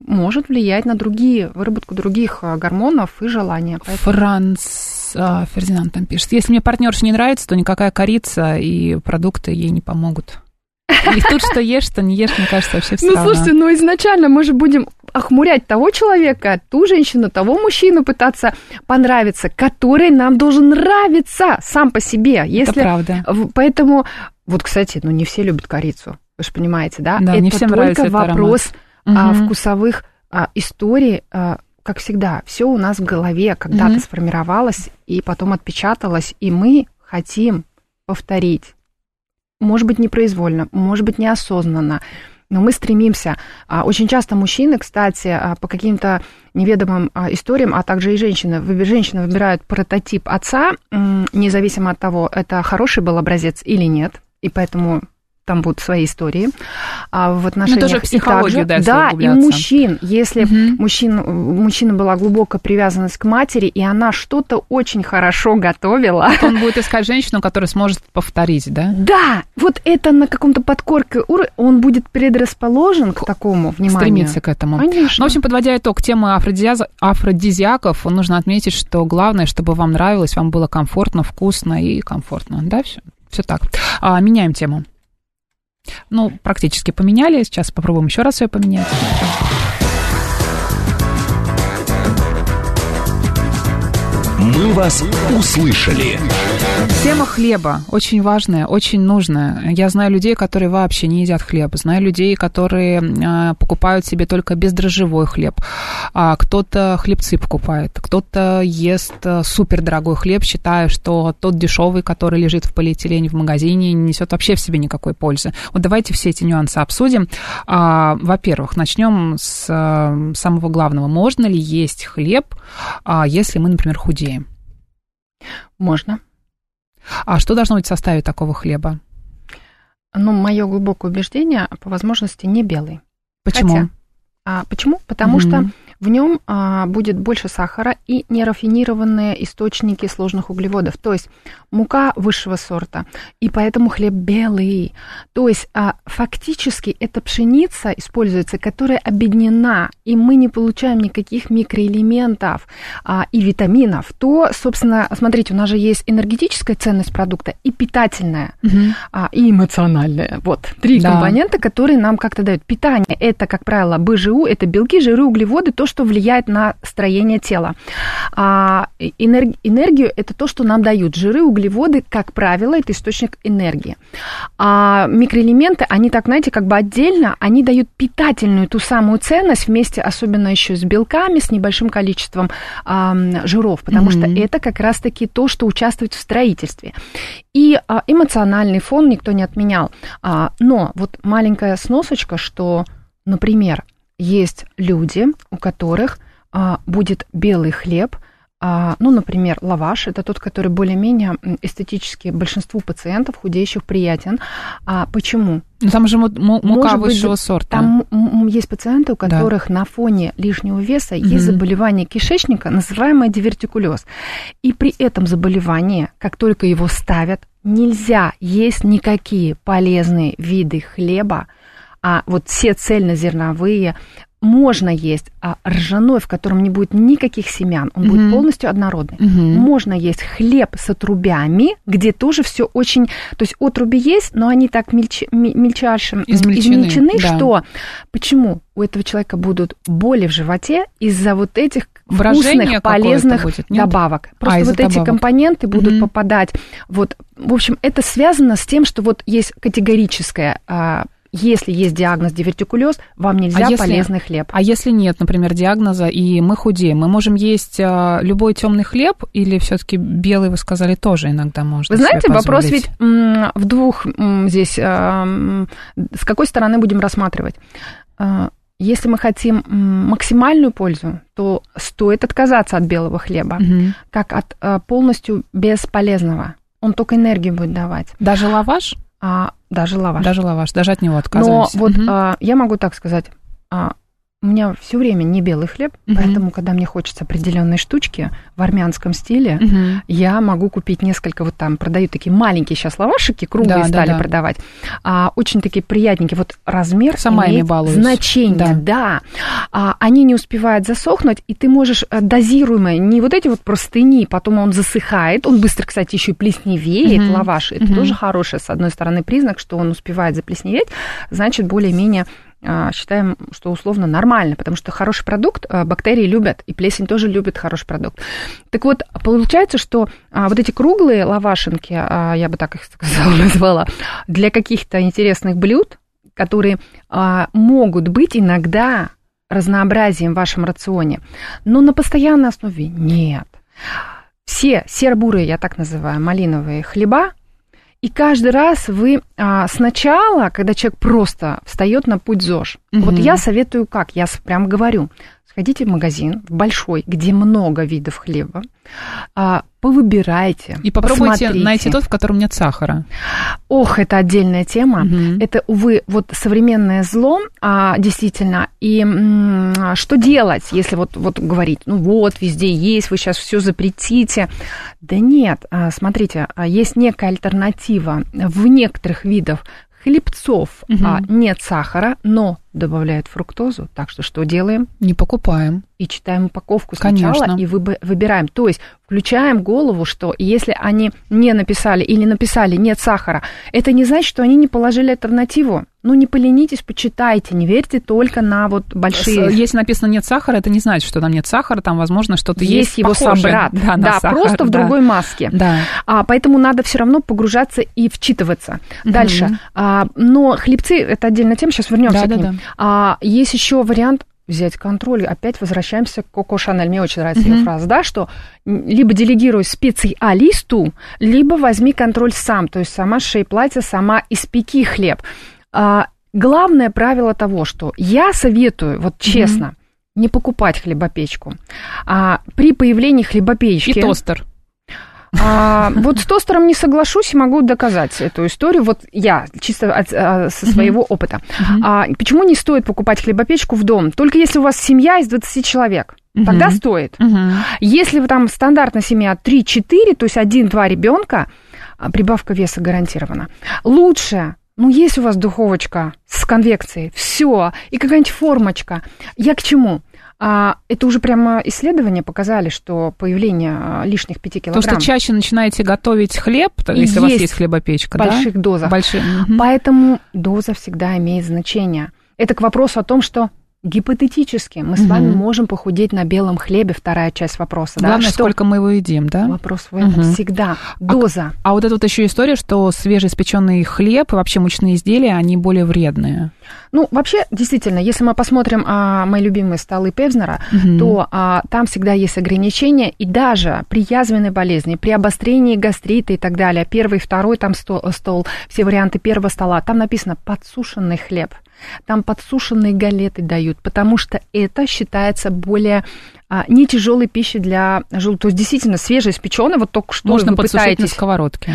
может влиять на другие, выработку других а, гормонов и желания. Поэтому- Франц а, Фердинанд там пишет. Если мне партнерша не нравится, то никакая корица и продукты ей не помогут. И тут что ешь, что не ешь, мне кажется, вообще Ну, странно. слушайте, ну изначально мы же будем охмурять того человека, ту женщину, того мужчину пытаться понравиться, который нам должен нравиться сам по себе. Это Если... правда. В- Поэтому, вот, кстати, ну не все любят корицу, вы же понимаете, да? Да, Это не всем только нравится этот аромат. вопрос а, вкусовых а, историй, а, как всегда, все у нас в голове когда-то Мгм. сформировалось и потом отпечаталось, и мы хотим повторить. Может быть, непроизвольно, может быть, неосознанно, но мы стремимся. А, Очень часто мужчины, кстати, а, по каким-то неведомым а, историям, а также и женщины, женщины выбирают прототип отца, независимо от того, это хороший был образец или нет, и поэтому там будут свои истории а, в отношениях. тоже И психологию, да, если да, и мужчин, если Мгм. мужчин, у мужчины была глубокая привязанность к матери, и она что-то очень хорошо готовила. Он будет искать женщину, которая сможет повторить, да? Да, вот это на каком-то подкорке он будет предрасположен к такому вниманию. Стремиться к этому. Конечно. Ну, в общем, подводя итог темы афродизиаков, нужно отметить, что главное, чтобы вам нравилось, вам было комфортно, вкусно и комфортно. Да, все, все так. А, меняем тему. Ну, практически поменяли. Сейчас попробуем еще раз ее поменять. «Мы вас услышали». Тема хлеба очень важная, очень нужная. Я знаю людей, которые вообще не едят хлеб. Знаю людей, которые а, покупают себе только бездрожжевой хлеб. А кто-то хлебцы покупает, кто-то ест а, супердорогой хлеб, считая, что тот дешевый, который лежит в полиэтилене в магазине, не несет вообще в себе никакой пользы. Вот давайте все эти нюансы обсудим. А, во-первых, начнем с а, самого главного. Можно ли есть хлеб, а, если мы, например, худеем? Можно. А что должно быть в составе такого хлеба? Но мое глубокое убеждение, по возможности, не белый. Почему? Хотя, А, почему? Потому Мгм. что в нем а, будет больше сахара и нерафинированные источники сложных углеводов, то есть мука высшего сорта, и поэтому хлеб белый. То есть а, фактически эта пшеница используется, которая объединена, и мы не получаем никаких микроэлементов а, и витаминов. То, собственно, смотрите, у нас же есть энергетическая ценность продукта и питательная Мгм. а, и эмоциональное. Вот три Да. компонента, которые нам как-то дают. Питание это, как правило, БЖУ, это белки, жиры, углеводы, то, что влияет на строение тела. А энерг- энергию это то, что нам дают. Жиры, углеводы, как правило, это источник энергии. А микроэлементы, они так, знаете, как бы отдельно, они дают питательную ту самую ценность вместе, особенно еще с белками, с небольшим количеством ам, жиров, потому что Мгм. это как раз-таки то, что участвует в строительстве. И а, эмоциональный фон никто не отменял. А, но вот маленькая сносочка, что, например, есть люди, у которых а, будет белый хлеб, а, ну, например, лаваш, это тот, который более-менее эстетически большинству пациентов худеющих приятен. А почему? Ну, там же му- му- мука Может быть, высшего сорта. Там есть пациенты, у Да. которых на фоне лишнего веса Мгм. есть заболевание кишечника, называемое дивертикулез. И при этом заболевании, как только его ставят, нельзя есть никакие полезные виды хлеба, а вот все цельнозерновые можно есть, а ржаной, в котором не будет никаких семян, он будет Мгм. полностью однородный. Мгм. Можно есть хлеб с отрубями, где тоже все очень... То есть отруби есть, но они так мельче, ме- мельчайшим Измельчены, измельчены, да. что... Почему у этого человека будут боли в животе из-за вот этих Брожение вкусных, полезных будет, нет? добавок. Просто из-за вот эти добавок. компоненты будут Мгм. попадать. Вот, в общем, это связано с тем, что вот есть категорическое... а, если есть диагноз дивертикулез, вам нельзя А если- полезный хлеб. А если нет, например, диагноза, и мы худеем, мы можем есть а, любой темный хлеб, или все-таки белый, вы сказали, тоже иногда можно Вы знаете, вопрос ведь в двух здесь. а, С какой стороны будем рассматривать? А, Если мы хотим максимальную пользу, то стоит отказаться от белого хлеба, Мгм. как от а, полностью бесполезного. Он только энергию будет давать. Даже лаваш? А, даже лаваш. Даже лаваш, даже от него Но отказываемся. вот Мгм. а, я могу так сказать. а, у меня все время не белый хлеб, Мгм. поэтому, когда мне хочется определенной штучки в армянском стиле, Мгм. я могу купить несколько, вот там продают такие маленькие сейчас лавашики, круглые Да, да, стали да. продавать, а, очень такие приятненькие. Вот размер Сама имеет значение, да. А, они не успевают засохнуть, и ты можешь э, дозируемо, не вот эти вот простыни, потом он засыхает, он быстро, кстати, еще и плесневеет, Мгм. лаваш. Это Мгм. тоже хороший, с одной стороны, признак, что он успевает заплесневеть, значит, более-менее считаем, что условно нормально, потому что хороший продукт а, бактерии любят, и плесень тоже любит хороший продукт. Так вот, получается, что а, вот эти круглые лавашинки, а, я бы так их <laughs> сказала, назвала, для каких-то интересных блюд, которые а, могут быть иногда разнообразием в вашем рационе, но на постоянной основе нет. Все серо-бурые, я так называю, малиновые хлеба, и каждый раз вы а, сначала, когда человек просто встает на путь ЗОЖ, Мгм. вот я советую как, я прям говорю, сходите в магазин, в большой, где много видов хлеба, а, повыбирайте, И попробуйте посмотрите. найти тот, в котором нет сахара. Ох, это отдельная тема. Мгм. Это, увы, вот современное зло, а, действительно. И м, что делать, если вот, вот говорить, ну вот, везде есть, вы сейчас все запретите. Да нет, а, смотрите, а, есть некая альтернатива. В некоторых видах хлебцов а, нет сахара, но добавляют фруктозу. Так что что делаем? Не покупаем. и читаем упаковку сначала Конечно. и выб- выбираем. То есть включаем голову, что если они не написали или написали нет сахара, это не значит, что они не положили альтернативу. Ну, не поленитесь, почитайте, не верьте только на вот большие... Если написано нет сахара, это не значит, что там нет сахара, там, возможно, что-то есть, есть его похожее. собрат, <laughs> Да, да, сахар, просто в да. другой маске. Да. А, поэтому надо все равно погружаться и вчитываться. Дальше. А, но хлебцы это отдельная тема, сейчас вернемся Да, к да, ним. А, есть еще вариант взять контроль. Опять возвращаемся к Коко Шанель. Мне очень нравится ее Мгм. фраза, да, что либо делегируй специалисту, либо возьми контроль сам. То есть сама шей платье, сама испеки хлеб. А, главное правило того, что я советую, вот честно, не покупать хлебопечку. А, при появлении хлебопечки... И тостер. А, вот с тостером не соглашусь и могу доказать эту историю. Вот я, чисто от- а, со своего опыта. Мгм. А, почему не стоит покупать хлебопечку в дом? Только если у вас семья из 20 человек. Тогда стоит. Мгм. Если вы там стандартная семья 3-4, то есть один-два ребенка, а, прибавка веса гарантирована. Лучше, ну, есть у вас духовочка с конвекцией, все, и какая-нибудь формочка. Я к чему? А, это уже прямо исследования показали, что появление а, лишних 5 То, килограмм что чаще начинаете готовить хлеб, то если у вас есть есть хлебопечка, в больших да? дозах. Большие. мгм. Поэтому доза всегда имеет значение. Это к вопросу о том, что гипотетически мы с вами можем похудеть на белом хлебе, вторая часть вопроса. да, Главное, что сколько мы его едим, да? Вопрос в этом Мгм. всегда. Доза. А вот это вот еще история, что свежеиспеченный хлеб и вообще мучные изделия, они более вредные. Ну, вообще, действительно, если мы посмотрим а, мои любимые столы Певзнера, Мгм. то а, там всегда есть ограничения, и даже при язвенной болезни, при обострении гастрита и так далее, первый, второй там стол, стол все варианты первого стола, там написано подсушенный хлеб. Там подсушенные галеты дают, потому что это считается более а, не тяжелой пищей для желудка. То есть действительно свежеиспеченный, вот только что Можно вы подсушить на пытаетесь сковородке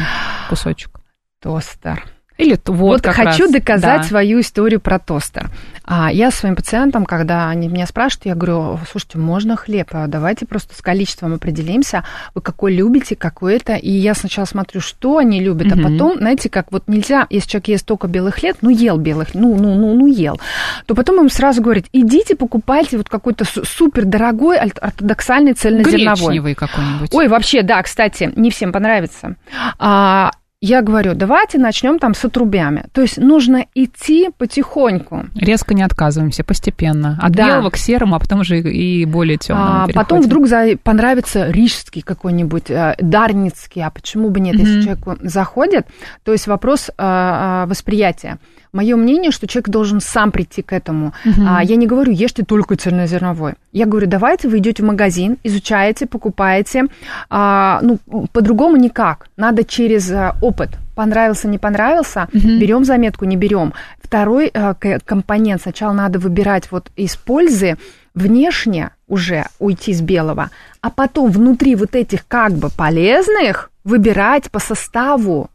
кусочек. тостер. Или вот, Вот, как хочу раз, доказать да. свою историю про тостер. А я своим пациентам, когда они меня спрашивают, я говорю, слушайте, можно хлеб, а давайте просто с количеством определимся, вы какой любите, какой это. И я сначала смотрю, что они любят, Мгм. а потом, знаете, как вот нельзя, если человек ест только белый хлеб, ну ел белый хлеб, ну, ну, ну, ну ел, то потом им сразу говорят, идите покупайте вот какой-то су- супер дорогой ортодоксальный цельнозерновой. Гречневый какой-нибудь. Ой, вообще, да, кстати, не всем понравится. А, я говорю, давайте начнем там с отрубями. То есть нужно идти потихоньку. Резко не отказываемся, постепенно. От Да. белого к серому, а потом уже и более темному. А, потом вдруг за- понравится рижский какой-нибудь, э, дарницкий, а почему бы нет, если Мгм. человеку заходит. То есть вопрос а, а, восприятия. Мое мнение, что человек должен сам прийти к этому. А, я не говорю, ешьте только цельнозерновой. Я говорю, давайте вы идете в магазин, изучаете, покупаете. А, ну, по-другому никак. Надо через а, опыт. Понравился, не понравился, Мгм. берем заметку, не берем. Второй к- компонент. Сначала надо выбирать вот из пользы внешне уже уйти с белого, а потом внутри вот этих как бы полезных выбирать по составу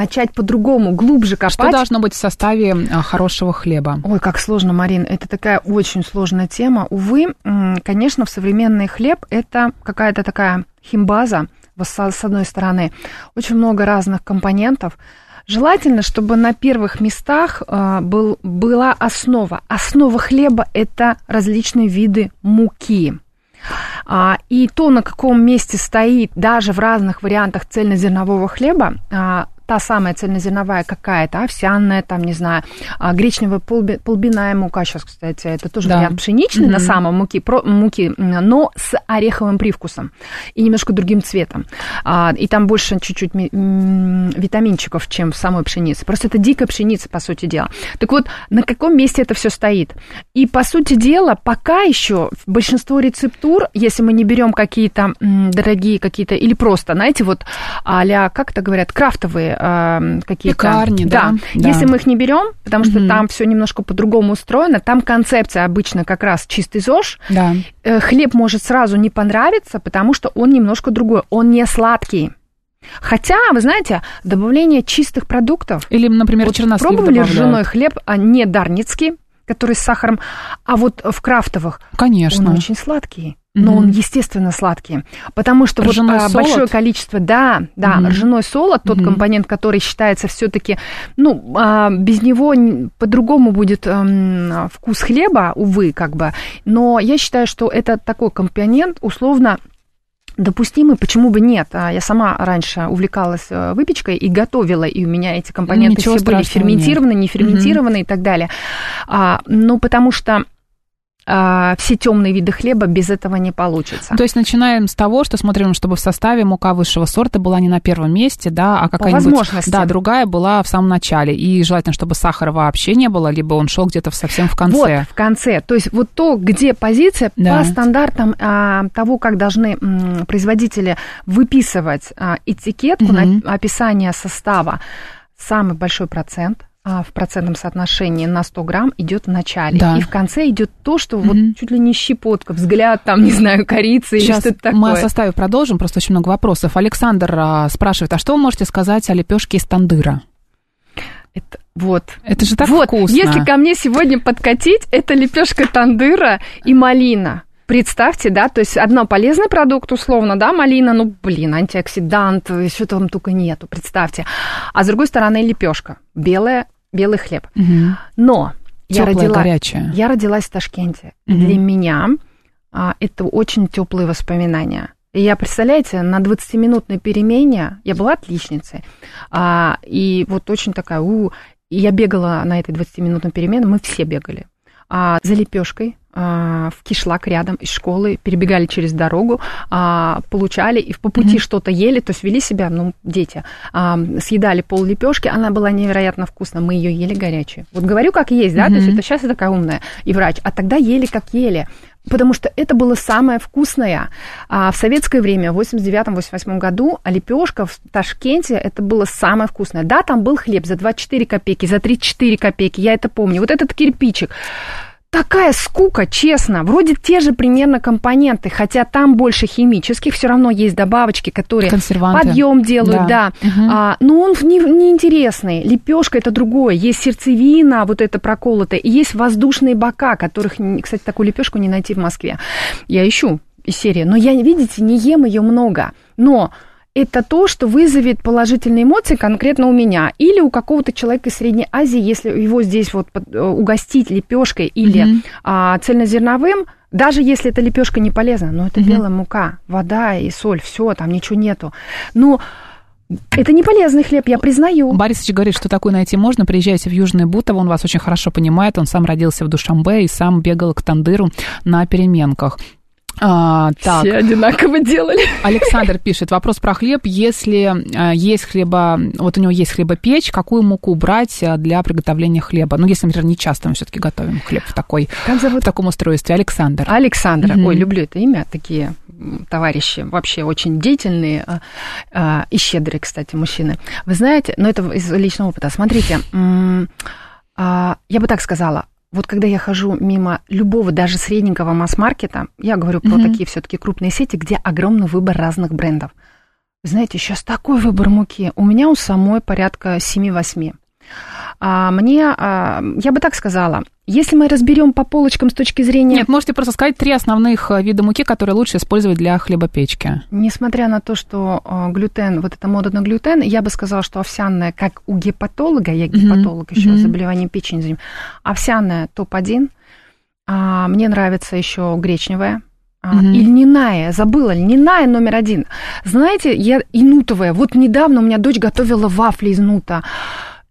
начать по-другому, глубже копать. Что должно быть в составе а, хорошего хлеба? Ой, как сложно, Марин. Это такая очень сложная тема. Увы, конечно, в современный хлеб это какая-то такая химбаза, с одной стороны, очень много разных компонентов. Желательно, чтобы на первых местах а, был, была основа. Основа хлеба – это различные виды муки. А, и то, на каком месте стоит даже в разных вариантах цельнозернового хлеба, та самая цельнозерновая какая-то, овсяная, там, не знаю, а, гречневая полби- полбяная мука, сейчас, кстати, это тоже Да. вариант пшеничный на самом муки, про- муки, но с ореховым привкусом и немножко другим цветом. А, и там больше чуть-чуть витаминчиков, чем в самой пшенице. Просто это дикая пшеница, по сути дела. Так вот, на каком месте это все стоит? И, по сути дела, пока еще большинство рецептур, если мы не берем какие-то дорогие какие-то, или просто, знаете, вот а как это говорят, крафтовые а, какие-то... Пекарни, да, да. Если мы их не берем, потому что Мгм. там все немножко по-другому устроено, там концепция обычно как раз чистый ЗОЖ, Да. э, хлеб может сразу не понравиться, потому что он немножко другой, он не сладкий. Хотя, вы знаете, добавление чистых продуктов. Или, например, Вот чернослив пробовали добавляют. ржаной хлеб, а не дарницкий, который с сахаром, а вот в крафтовых Конечно. он очень сладкий. Но Мгм. он, естественно, сладкий. Потому что вот, Ржаной а, солод? большое количество, да, да, Мгм. ржаной солод, тот Мгм. компонент, который считается все-таки, ну, а, без него по-другому будет ам, вкус хлеба, увы, как бы. Но я считаю, что это такой компонент, условно, допустимый, почему бы нет? А, Я сама раньше увлекалась э, выпечкой и готовила, и у меня эти компоненты Ничего все были страшного нет. не ферментированы и так далее. А, ну, потому что а, все темные виды хлеба без этого не получится. То есть начинаем с того, что смотрим, чтобы в составе мука высшего сорта была не на первом месте, да, а какая-нибудь... Да, другая была в самом начале. И желательно, чтобы сахара вообще не было, либо он шел где-то совсем в конце. Вот, в конце. То есть вот то, где позиция Да. по стандартам а, того, как должны м, производители выписывать а, этикетку Мгм. на описание состава, самый большой процент а, в процентном соотношении на 100 грамм идет в начале. Да. И в конце идет то, что Мгм. вот чуть ли не щепотка, взгляд, там, не знаю, корицы или Сейчас что-то такое. мы о составе продолжим, просто очень много вопросов. Александр а, спрашивает, а что вы можете сказать о лепешке из тандыра? Это, вот. Это же так вот, вкусно. если ко мне сегодня подкатить, это лепешка тандыра и малина. Представьте, да, то есть одно полезный продукт, условно, да, малина, ну, блин, антиоксидант, что там только нету, представьте. А с другой стороны лепешка, белая, белый хлеб. Мгм. Но я Тёплая, родила, горячая. я родилась в Ташкенте. Мгм. Для меня а, это очень теплые воспоминания. И я, представляете, на 20-минутной перемене я была отличницей. А, и вот очень такая, у, и я бегала на этой 20-минутной перемене, мы все бегали. А, за лепешкой а, в кишлак рядом из школы, перебегали через дорогу, а, получали и по пути Мгм. что-то ели, то есть вели себя, ну, дети, а, съедали пол лепешки, она была невероятно вкусная, мы ее ели горячей. Вот говорю, как есть, да, то есть это сейчас я такая умная и врач, а тогда ели, как ели. Потому что это было самое вкусное. А в советское время, в 89-88 году, а лепешка в Ташкенте, это было самое вкусное. Да, там был хлеб за 24 копейки, за 34 копейки, я это помню. Вот этот кирпичик. Такая скука, честно. Вроде те же примерно компоненты, хотя там больше химических, все равно есть добавочки, которые подъем делают, да. Да. Мгм. А, но он не, неинтересный. Лепешка это другое. Есть сердцевина, вот это проколотая, и есть воздушные бока, которых, кстати, такую лепешку не найти в Москве. Я ищу из серии, но я, видите, не ем ее много. Но это то, что вызовет положительные эмоции конкретно у меня или у какого-то человека из Средней Азии, если его здесь вот э, угостить лепешкой или Мгм. а, цельнозерновым, даже если эта лепешка не полезна, но это Мгм. белая мука, вода и соль, все, там ничего нету. Но это не полезный хлеб, я признаю. Борисович говорит, что такое найти можно. Приезжайте в Южное Бутово, он вас очень хорошо понимает. Он сам родился в Душамбе и сам бегал к тандыру на переменках. А, так, Все одинаково делали. <laughs> Александр пишет, вопрос про хлеб. Если а, есть хлеба, вот у него есть хлебопечь, какую муку брать а, для приготовления хлеба? Ну, если, например, не часто мы все-таки готовим хлеб в, такой, Как в зовут? таком устройстве. Александр. Александра. Мгм. Ой, люблю это имя. Такие товарищи вообще очень деятельные а, а, и щедрые, кстати, мужчины. Вы знаете, но это из личного опыта. Смотрите, а, я бы так сказала. Вот когда я хожу мимо любого, даже средненького масс-маркета, я говорю про Мгм. такие все-таки крупные сети, где огромный выбор разных брендов. Знаете, сейчас такой выбор муки. У меня у самой порядка 7-8. А мне, а, я бы так сказала, если мы разберем по полочкам с точки зрения... Нет, можете просто сказать три основных э, вида муки, которые лучше использовать для хлебопечки. Несмотря на то, что э, глютен, вот эта мода на глютен, я бы сказала, что овсяная, как у гепатолога, я гепатолог Мгм, еще мгм. заболеванием печени, занимаюсь, овсяная топ-1. А, мне нравится еще гречневая. А, Мгм. И льняная, забыла, льняная номер один. Знаете, я и нутовая. Вот недавно у меня дочь готовила вафли из нута.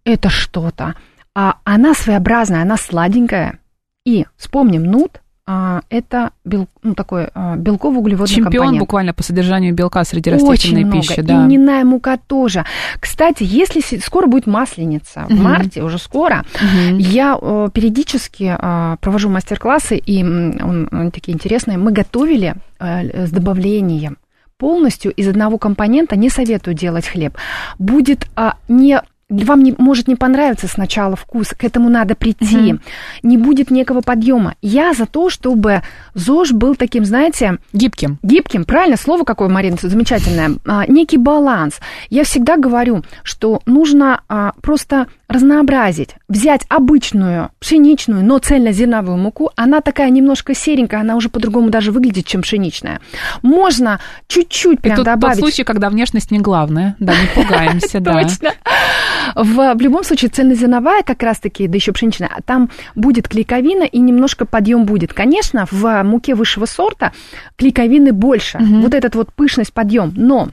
Это что-то. А она своеобразная, она сладенькая. И вспомним нут, а, это бел, ну, такой а, белково-углеводный Чемпион компонент. буквально по содержанию белка среди Очень растительной много. пищи, И да. льняная мука тоже. Кстати, если скоро будет масленица, в Мгм. марте уже скоро, Мгм. я э, периодически э, провожу мастер-классы, и он- они такие интересные. Мы готовили э, с добавлением полностью из одного компонента, не советую делать хлеб. Будет а, не вам не, может не понравиться сначала вкус, к этому надо прийти, Мгм. не будет некого подъема. Я за то, чтобы ЗОЖ был таким, знаете, Гибким. Гибким, правильно, слово какое, Марина, замечательное. А, некий баланс. Я всегда говорю, что нужно а, просто разнообразить, взять обычную пшеничную, но цельнозерновую муку, она такая немножко серенькая, она уже по-другому даже выглядит, чем пшеничная. Можно чуть-чуть И прям тут тот добавить. случай, когда внешность не главное. Да, не пугаемся, <laughs> да. Точно. В, в любом случае, цельнозерновая как раз-таки, да еще пшеничная, а там будет клейковина и немножко подъем будет. Конечно, в муке высшего сорта клейковины больше. Мгм. Вот этот вот пышность, подъем. Но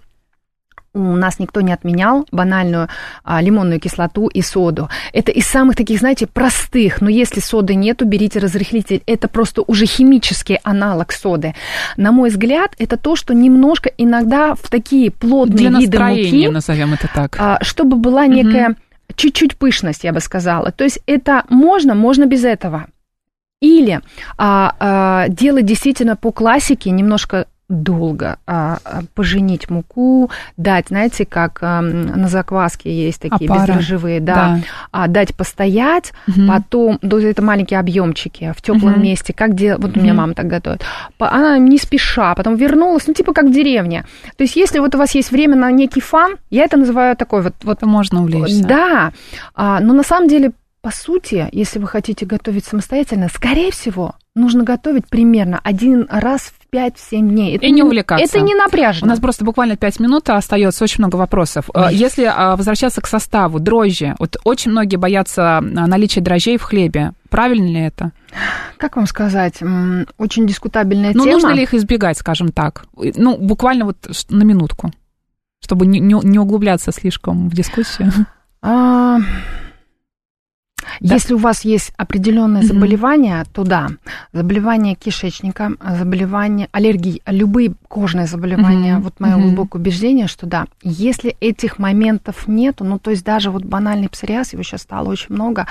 у нас никто не отменял банальную а, лимонную кислоту и соду. Это из самых таких, знаете, простых. Но если соды нету, берите разрыхлитель. Это просто уже химический аналог соды. На мой взгляд, это то, что немножко иногда в такие плотные Для виды муки назовем это так. а, чтобы была некая чуть-чуть пышность, я бы сказала. То есть это можно, можно без этого. Или а, а, делать действительно по классике немножко долго а, а, поженить муку, дать, знаете, как а, на закваске есть такие Опара. бездрожжевые, да, Да. а, дать постоять, Мгм. потом, да, это маленькие объемчики в теплом Мгм. месте, как дел... вот у меня мама так готовит. Она не спеша, потом вернулась, ну типа как в деревне. То есть если вот у вас есть время на некий фан, я это называю такой вот, вот Это можно увлечься. да, а, но на самом деле, по сути, если вы хотите готовить самостоятельно, скорее всего, нужно готовить примерно один раз в 5-7 дней. Это И не увлекаться. Это не У напряжно. нас просто буквально 5 минут остается, очень много вопросов. Э. Если а, возвращаться к составу, дрожжи, вот очень многие боятся а, наличия дрожжей в хлебе. Правильно ли это? Как вам сказать, очень дискутабельная Ну, тема. нужно ли их избегать, скажем так? Ну, буквально вот на минутку, чтобы не, не- не углубляться слишком в дискуссию. А, Да. Если у вас есть определенное Мгм. заболевание, то да, заболевание кишечника, заболевание, аллергии, любые кожные заболевания, Мгм. вот мое Мгм. глубокое убеждение, что да, если этих моментов нету, ну то есть даже вот банальный псориаз, его сейчас стало очень много,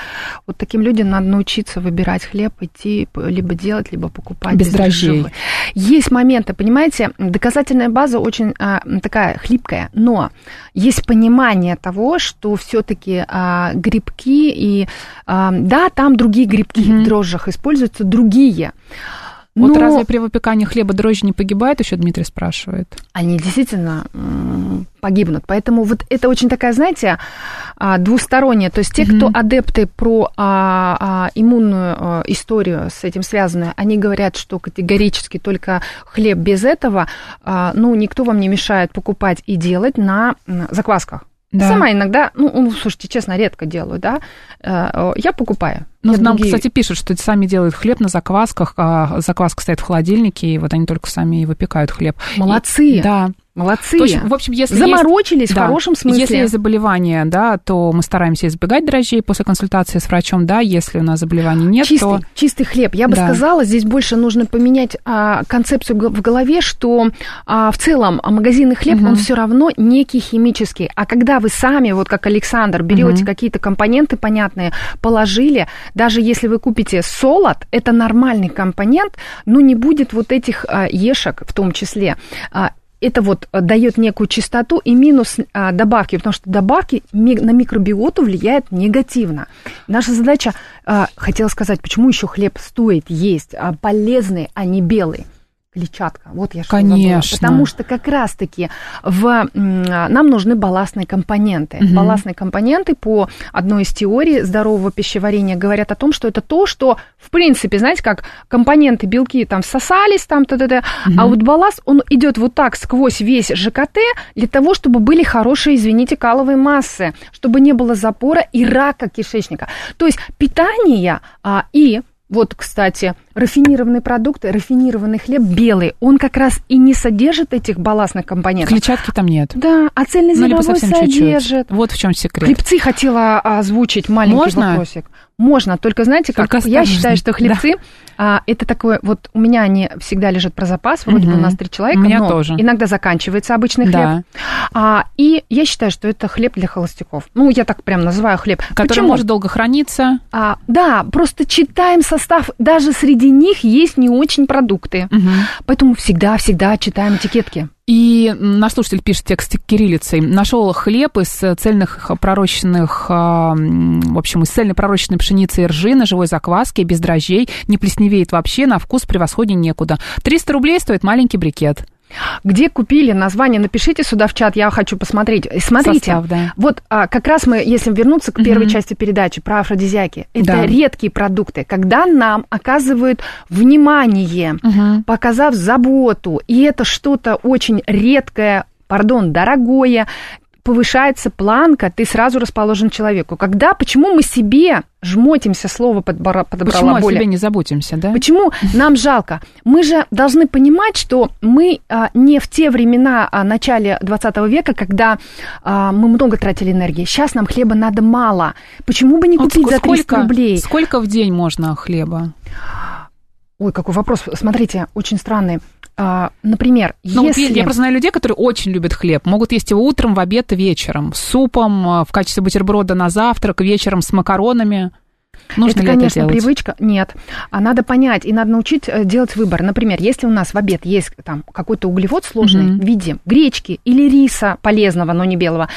вот таким людям надо научиться выбирать хлеб, идти либо делать, либо покупать Без дрожжей. Есть моменты, понимаете, доказательная база очень а, такая хлипкая, но есть понимание того, что все-таки грибки и а, да, там другие грибки в дрожжах используются, другие. Вот Но разве при выпекании хлеба дрожжи не погибают, еще Дмитрий спрашивает. они действительно погибнут. Поэтому вот это очень такая, знаете, а, двусторонняя. То есть те, кто адепты про а, а, иммунную а, историю с этим связанную, они говорят, что категорически только хлеб без этого, а, ну, никто вам не мешает покупать и делать на заквасках. Да. Сама иногда, ну, слушайте, честно, редко делаю, да, э, я покупаю. Ну, Я нам, другие- кстати, пишут, что сами делают хлеб на заквасках, а закваска стоит в холодильнике, и вот они только сами и выпекают хлеб. Молодцы. И- да. Молодцы. То есть, в общем, если Заморочились есть, в да, хорошем смысле. Если есть заболевание, да, то мы стараемся избегать дрожжей после консультации с врачом, да, если у нас заболеваний нет, чистый, то... чистый хлеб. Я бы Да. сказала, здесь больше нужно поменять а, концепцию в голове, что а, в целом а, магазинный хлеб, Мгм. он все равно некий химический. А когда вы сами, вот как Александр, берете Мгм. какие-то компоненты понятные, положили, даже если вы купите солод, это нормальный компонент, но не будет вот этих а, ешек в том числе. А, это вот а, дает некую чистоту и минус а, добавки, потому что добавки ми- на микробиоту влияют негативно. Наша задача, а, хотела сказать, почему еще хлеб стоит есть, а, полезный, а не белый. Клетчатка. Вот я что Конечно. забыла. Потому что как раз-таки в, нам нужны балластные компоненты. Мгм. Балластные компоненты по одной из теорий здорового пищеварения говорят о том, что это то, что, в принципе, знаете, как компоненты белки там всосались, там, т -т -т, а вот балласт, он идет вот так сквозь весь ЖКТ для того, чтобы были хорошие, извините, каловые массы, чтобы не было запора и рака кишечника. То есть питание а, и вот, кстати, рафинированные продукты, рафинированный хлеб белый, он как раз и не содержит этих балластных компонентов. Клетчатки там нет. Да, а Ну, цельнозерновой чуть-чуть. содержит. Вот в чем секрет. Хлебцы хотела озвучить маленький Можно? вопросик. Можно, только знаете, как Только я считаю, что хлебцы а, это такое, вот у меня они всегда лежат про запас, вроде бы Мгм. у нас три человека, У меня но тоже. иногда заканчивается обычный хлеб. Да. А, и я считаю, что это хлеб для холостяков. Ну, я так прям называю хлеб. Который Почему? может долго храниться. А, да, просто читаем состав, даже среди них есть не очень продукты. Мгм. Поэтому всегда-всегда читаем этикетки. И наш слушатель пишет текст кириллицей. Нашел хлеб из цельных пророщенных, а, в общем, из цельной пророщенной пшеницы и ржи на живой закваске, без дрожжей, не плесневеет вообще, на вкус превосходнее некуда. 300 рублей стоит маленький брикет. Где купили название, напишите сюда в чат, я хочу посмотреть. И Смотрите, Состав, да. вот а, как раз мы, если вернуться к первой Мгм. части передачи про афродизиаки, это Да. редкие продукты, когда нам оказывают внимание, показав заботу, и это что-то очень редкое, пардон, дорогое, повышается планка, ты сразу расположен человеку. Когда, почему мы себе жмотимся, слово подбора, подобрала Почему о более. себе не заботимся, да? Почему нам жалко? Мы же должны понимать, что мы а, не в те времена а, начале 20 века, когда а, мы много тратили энергии. Сейчас нам хлеба надо мало. Почему бы не Вот купить за 300 сколько, рублей? сколько в день можно хлеба? Ой, какой вопрос. Смотрите, очень странный. А, например, Ну, если... я, просто знаю людей, которые очень любят хлеб. Могут есть его утром, в обед и вечером. С супом, э, в качестве бутерброда на завтрак, вечером с макаронами. Нужно это, конечно, это делать? привычка. Нет. А надо понять и надо научить э, делать выбор. Например, если у нас в обед есть там какой-то углевод сложный Мгм. в виде гречки или риса полезного, но не белого,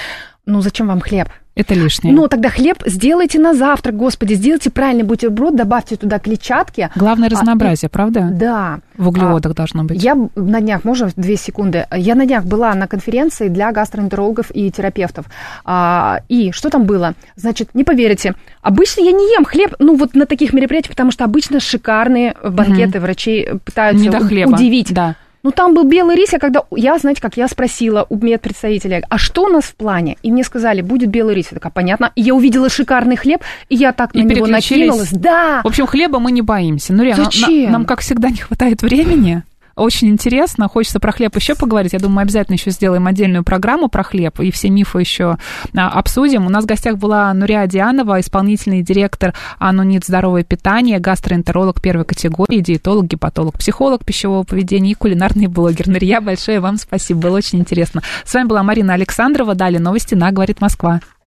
ну зачем вам хлеб? Это лишнее. Ну, тогда хлеб сделайте на завтрак, господи, сделайте правильный бутерброд, добавьте туда клетчатки. Главное А, разнообразие, правда? Да. В углеводах должно быть. Я на днях, можно две секунды? Я на днях была на конференции для гастроэнтерологов и терапевтов. А, и что там было? Значит, не поверите, обычно я не ем хлеб, ну вот на таких мероприятиях, потому что обычно шикарные банкеты врачей пытаются Не до у- хлеба. удивить. Да. Ну, там был белый рис, я когда, я, знаете, как я спросила у медпредставителя, а что у нас в плане? И мне сказали, будет белый рис. Я такая, понятно. И я увидела шикарный хлеб, и я так И на него накинулась. Да! В общем, хлеба мы не боимся. Ну, реально, на- нам, как всегда, не хватает времени. Очень интересно, хочется про хлеб еще поговорить. Я думаю, мы обязательно еще сделаем отдельную программу про хлеб и все мифы еще а, обсудим. У нас в гостях была Нурия Дианова, исполнительный директор Анунит здоровое питание, гастроэнтеролог первой категории, диетолог, гепатолог, психолог пищевого поведения и кулинарный блогер. Нурия, большое вам спасибо, было очень интересно. С вами была Марина Александрова. Далее новости на «Говорит Москва».